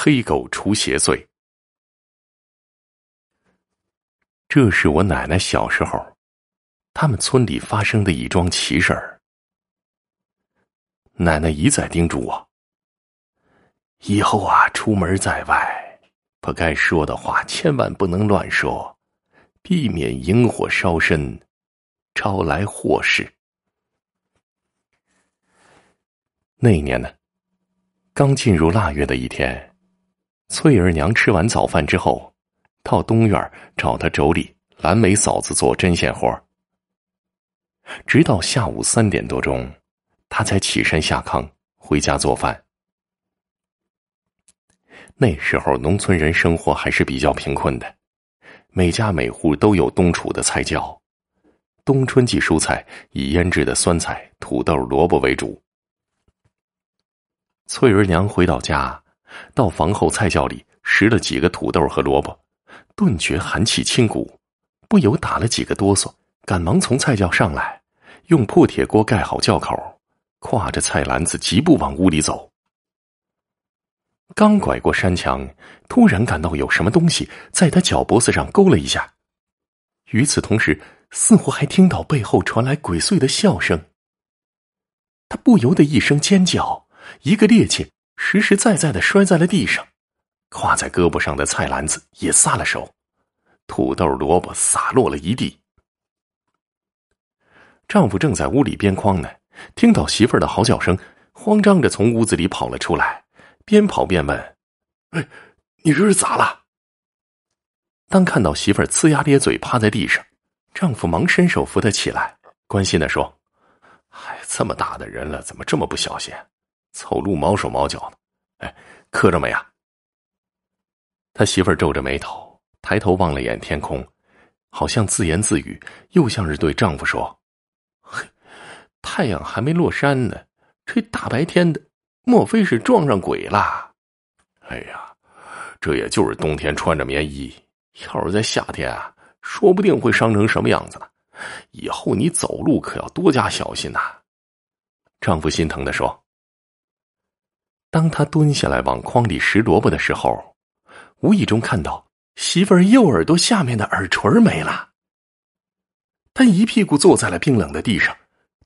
黑狗除邪祟。这是我奶奶小时候，他们村里发生的一桩奇事儿。奶奶一再叮嘱我：以后啊，出门在外，不该说的话千万不能乱说，避免引火烧身，招来祸事。那年呢，刚进入腊月的一天，翠儿娘吃完早饭之后。到东院找他妯娌蓝莓嫂子做针线活直到下午三点多钟，他才起身下炕回家做饭。那时候农村人生活还是比较贫困的，每家每户都有冬储的菜窖，冬春季蔬菜以腌制的酸菜、土豆、萝卜为主。翠儿娘回到家，到房后菜窖里拾了几个土豆和萝卜。顿觉寒气侵骨，不由打了几个哆嗦，赶忙从菜窖上来，用破铁锅盖好窖口，挎着菜篮子疾步往屋里走。刚拐过山墙，突然感到有什么东西在他脚脖子上勾了一下，与此同时，似乎还听到背后传来鬼祟的笑声。他不由得一声尖叫，一个趔趄，实实在在的摔在了地上。挎在胳膊上的菜篮子也撒了手，土豆、萝卜洒落了一地。丈夫正在屋里边框呢，听到媳妇儿的嚎叫声，慌张着从屋子里跑了出来，边跑边问：“哎，你这是咋了？”当看到媳妇儿呲牙咧嘴趴在地上，丈夫忙伸手扶她起来，关心的说：“嗨，这么大的人了，怎么这么不小心？走路毛手毛脚的。哎，磕着没啊？”他媳妇儿皱着眉头，抬头望了眼天空，好像自言自语，又像是对丈夫说：“嘿，太阳还没落山呢，这大白天的，莫非是撞上鬼了？哎呀，这也就是冬天穿着棉衣，要是在夏天啊，说不定会伤成什么样子呢。以后你走路可要多加小心呐。”丈夫心疼的说。当他蹲下来往筐里拾萝卜的时候。无意中看到媳妇儿右耳朵下面的耳垂没了，他一屁股坐在了冰冷的地上，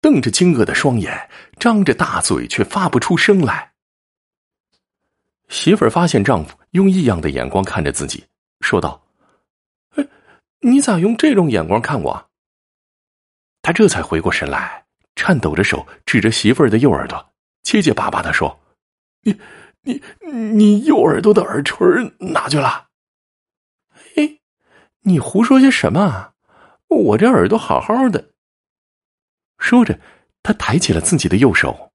瞪着惊愕的双眼，张着大嘴却发不出声来。媳妇儿发现丈夫用异样的眼光看着自己，说道：“哎，你咋用这种眼光看我？”他这才回过神来，颤抖着手指着媳妇儿的右耳朵，结结巴巴的说：“你。”你你右耳朵的耳垂哪去了？嘿，你胡说些什么？我这耳朵好好的。说着，他抬起了自己的右手，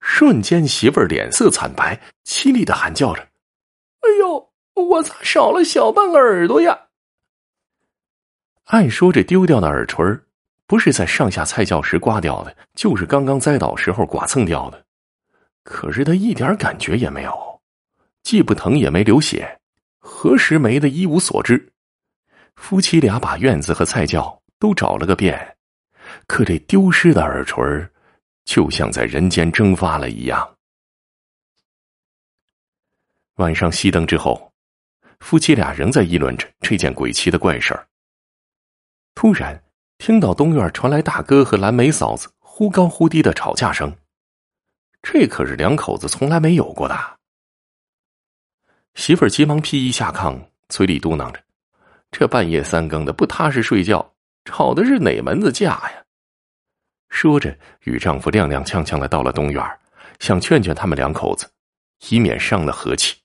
瞬间媳妇儿脸色惨白，凄厉的喊叫着：“哎呦，我咋少了小半个耳朵呀？”按说这丢掉的耳垂不是在上下菜窖时刮掉的，就是刚刚栽倒时候剐蹭掉的。可是他一点感觉也没有，既不疼也没流血，何时没的一无所知。夫妻俩把院子和菜窖都找了个遍，可这丢失的耳垂就像在人间蒸发了一样。晚上熄灯之后，夫妻俩仍在议论着这件鬼奇的怪事儿。突然听到东院传来大哥和蓝莓嫂子忽高忽低的吵架声。这可是两口子从来没有过的。媳妇儿急忙披衣下炕，嘴里嘟囔着：“这半夜三更的不踏实睡觉，吵的是哪门子架呀？”说着，与丈夫踉踉跄跄的到了东院，想劝劝他们两口子，以免伤了和气。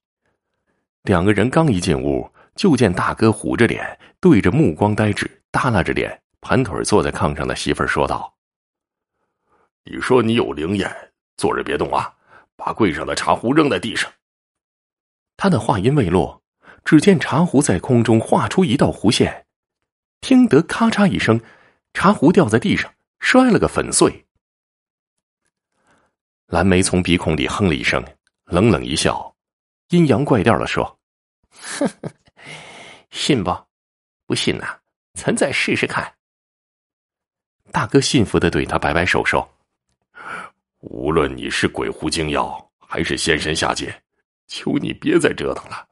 两个人刚一进屋，就见大哥虎着脸，对着目光呆滞、耷拉着脸、盘腿坐在炕上的媳妇儿说道：“你说你有灵眼。”坐着别动啊！把柜上的茶壶扔在地上。他的话音未落，只见茶壶在空中画出一道弧线，听得咔嚓一声，茶壶掉在地上，摔了个粉碎。蓝莓从鼻孔里哼了一声，冷冷一笑，阴阳怪调的说：“ 信不？不信呐，咱再试试看。”大哥信服的对他摆摆手说。无论你是鬼狐精妖，还是仙神下界，求你别再折腾了。”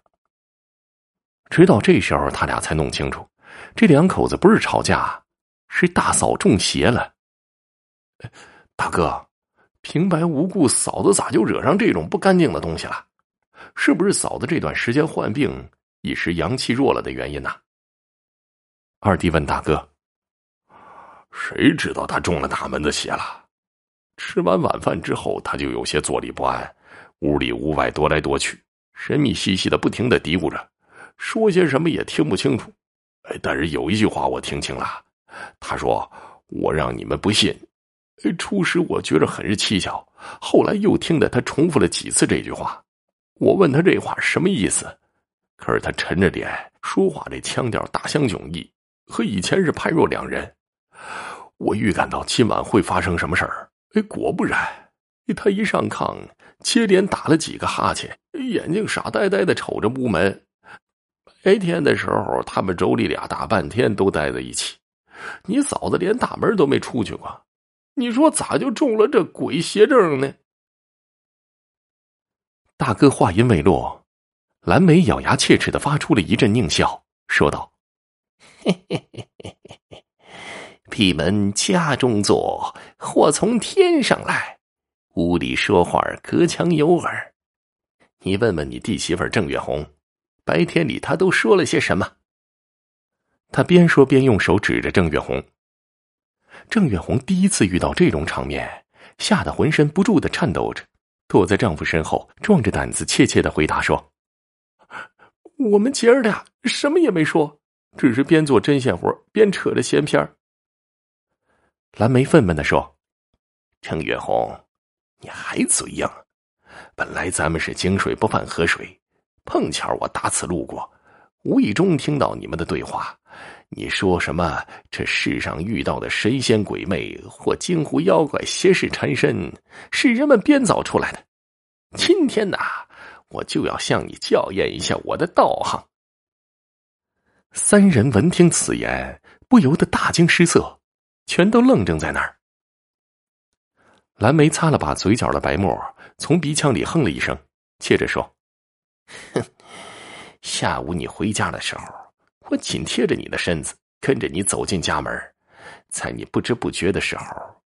直到这时候，他俩才弄清楚，这两口子不是吵架，是大嫂中邪了。大哥，平白无故，嫂子咋就惹上这种不干净的东西了？是不是嫂子这段时间患病，一时阳气弱了的原因呢？二弟问大哥：“谁知道他中了哪门子邪了？”吃完晚饭之后，他就有些坐立不安，屋里屋外踱来踱去，神秘兮兮的，不停的嘀咕着，说些什么也听不清楚。哎，但是有一句话我听清了，他说：“我让你们不信。”初时我觉着很是蹊跷，后来又听得他重复了几次这句话。我问他这话什么意思，可是他沉着脸说话，这腔调大相迥异，和以前是判若两人。我预感到今晚会发生什么事儿，哎，果不然，他一上炕，接连打了几个哈欠，眼睛傻呆呆的瞅着屋门。白天的时候，他们妯娌俩大半天都待在一起，你嫂子连大门都没出去过。你说咋就中了这鬼邪症呢？大哥话音未落，蓝莓咬牙切齿的发出了一阵狞笑，说道：“嘿嘿嘿嘿嘿嘿，闭门家中坐，祸从天上来。屋里说话隔墙有耳。你问问你弟媳妇郑月红，白天里她都说了些什么？”他边说边用手指着郑月红。郑月红第一次遇到这种场面，吓得浑身不住的颤抖着，躲在丈夫身后，壮着胆子怯怯的回答说：“我们姐儿俩什么也没说，只是边做针线活边扯着闲篇蓝莓愤懑的说：“程月红，你还嘴硬！本来咱们是井水不犯河水，碰巧我打此路过，无意中听到你们的对话。”你说什么？这世上遇到的神仙鬼魅或惊狐妖怪、邪事缠身，是人们编造出来的。今天呐，我就要向你校验一下我的道行。三人闻听此言，不由得大惊失色，全都愣怔在那儿。蓝莓擦了把嘴角的白沫，从鼻腔里哼了一声，接着说：“哼，下午你回家的时候。”我紧贴着你的身子，跟着你走进家门，在你不知不觉的时候，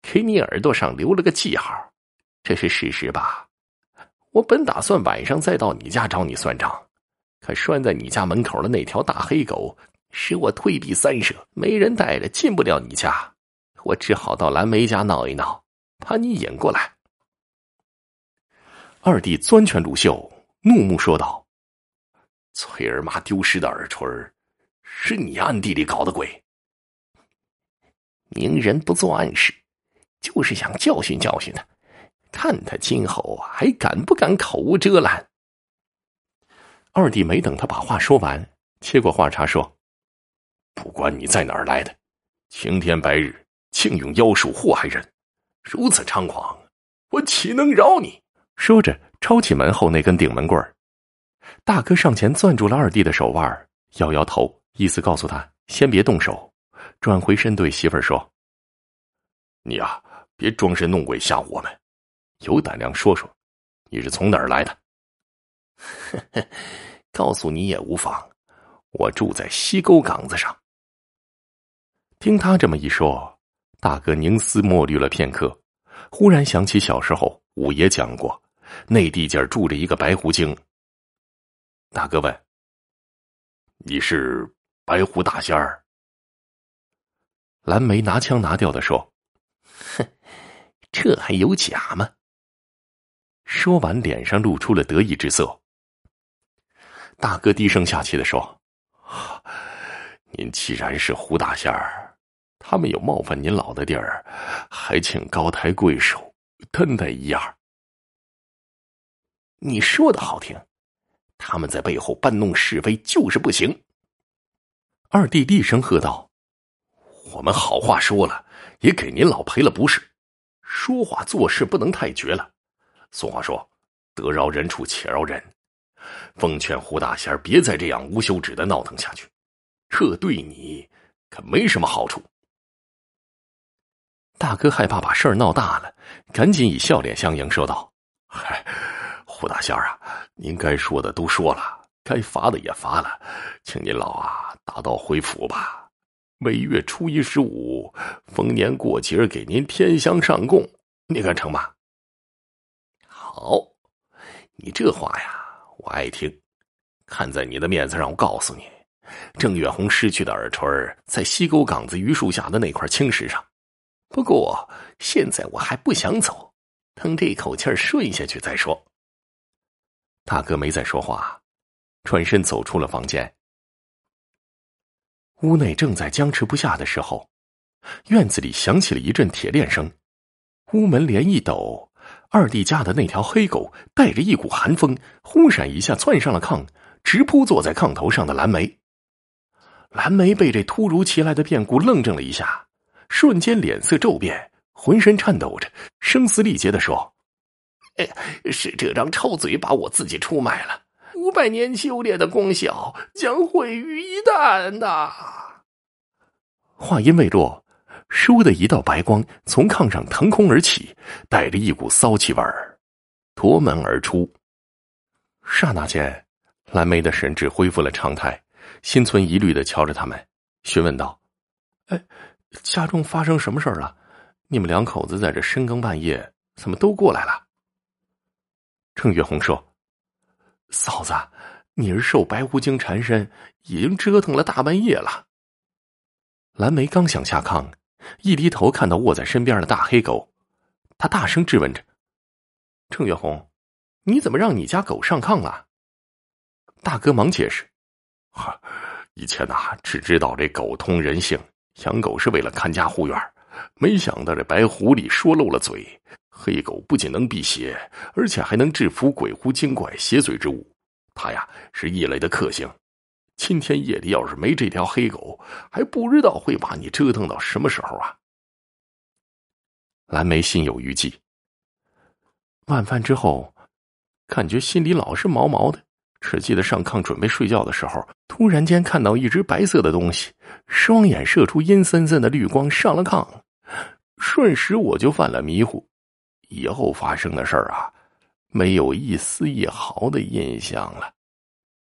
给你耳朵上留了个记号，这是事实吧？我本打算晚上再到你家找你算账，可拴在你家门口的那条大黑狗使我退避三舍，没人带着进不了你家，我只好到蓝莓家闹一闹，把你引过来。二弟攥拳撸袖，怒目说道：“崔儿妈丢失的耳垂。”是你暗地里搞的鬼！明人不做暗事，就是想教训教训他，看他今后还敢不敢口无遮拦。二弟没等他把话说完，接过话茬说：“不管你在哪儿来的，青天白日竟用妖术祸害人，如此猖狂，我岂能饶你？”说着，抄起门后那根顶门棍儿。大哥上前攥住了二弟的手腕，摇摇头。意思告诉他先别动手，转回身对媳妇儿说：“你呀，别装神弄鬼吓唬我们，有胆量说说，你是从哪儿来的？” 告诉你也无妨，我住在西沟岗子上。听他这么一说，大哥凝思默虑了片刻，忽然想起小时候五爷讲过，那地界住着一个白狐精。大哥问：“你是？”白狐大仙儿，蓝莓拿腔拿调的说：“哼，这还有假吗？”说完，脸上露出了得意之色。大哥低声下气的说：“您既然是胡大仙儿，他们有冒犯您老的地儿，还请高抬贵手，担待一二。”你说的好听，他们在背后搬弄是非，就是不行。二弟厉声喝道：“我们好话说了，也给您老赔了不是。说话做事不能太绝了。俗话说，得饶人处且饶人。奉劝胡大仙别再这样无休止的闹腾下去，这对你可没什么好处。”大哥害怕把事儿闹大了，赶紧以笑脸相迎，说道：“嗨，胡。”大仙儿啊，您该说的都说了，该罚的也罚了，请您老啊打道回府吧。每月初一十五，逢年过节给您添香上供，你看成吗？好，你这话呀，我爱听。看在你的面子上，我告诉你，郑月红失去的耳垂在西沟岗子榆树下的那块青石上。不过现在我还不想走，等这口气顺下去再说。大哥没再说话，转身走出了房间。屋内正在僵持不下的时候，院子里响起了一阵铁链声，屋门帘一抖，二弟家的那条黑狗带着一股寒风，忽闪一下窜上了炕，直扑坐在炕头上的蓝莓。蓝莓被这突如其来的变故愣怔了一下，瞬间脸色骤变，浑身颤抖着，声嘶力竭的说：“哎，是这张臭嘴把我自己出卖了。”五百年修炼的功效将毁于一旦呐！话音未落，倏的一道白光从炕上腾空而起，带着一股骚气味儿，夺门而出。刹那间，蓝莓的神智恢复了常态，心存疑虑的瞧着他们，询问道：“哎，家中发生什么事儿了？你们两口子在这深更半夜，怎么都过来了？”郑月红说。嫂子，你是受白狐精缠身，已经折腾了大半夜了。蓝莓刚想下炕，一低头看到卧在身边的大黑狗，他大声质问着：“郑月红，你怎么让你家狗上炕了？”大哥忙解释：“哈，以前呐，只知道这狗通人性，养狗是为了看家护院，没想到这白狐狸说漏了嘴。”黑狗不仅能辟邪，而且还能制服鬼狐精怪、邪祟之物。它呀是异类的克星。今天夜里要是没这条黑狗，还不知道会把你折腾到什么时候啊！蓝莓心有余悸。晚饭之后，感觉心里老是毛毛的。只记得上炕准备睡觉的时候，突然间看到一只白色的东西，双眼射出阴森森的绿光，上了炕。瞬时我就犯了迷糊。以后发生的事儿啊，没有一丝一毫的印象了。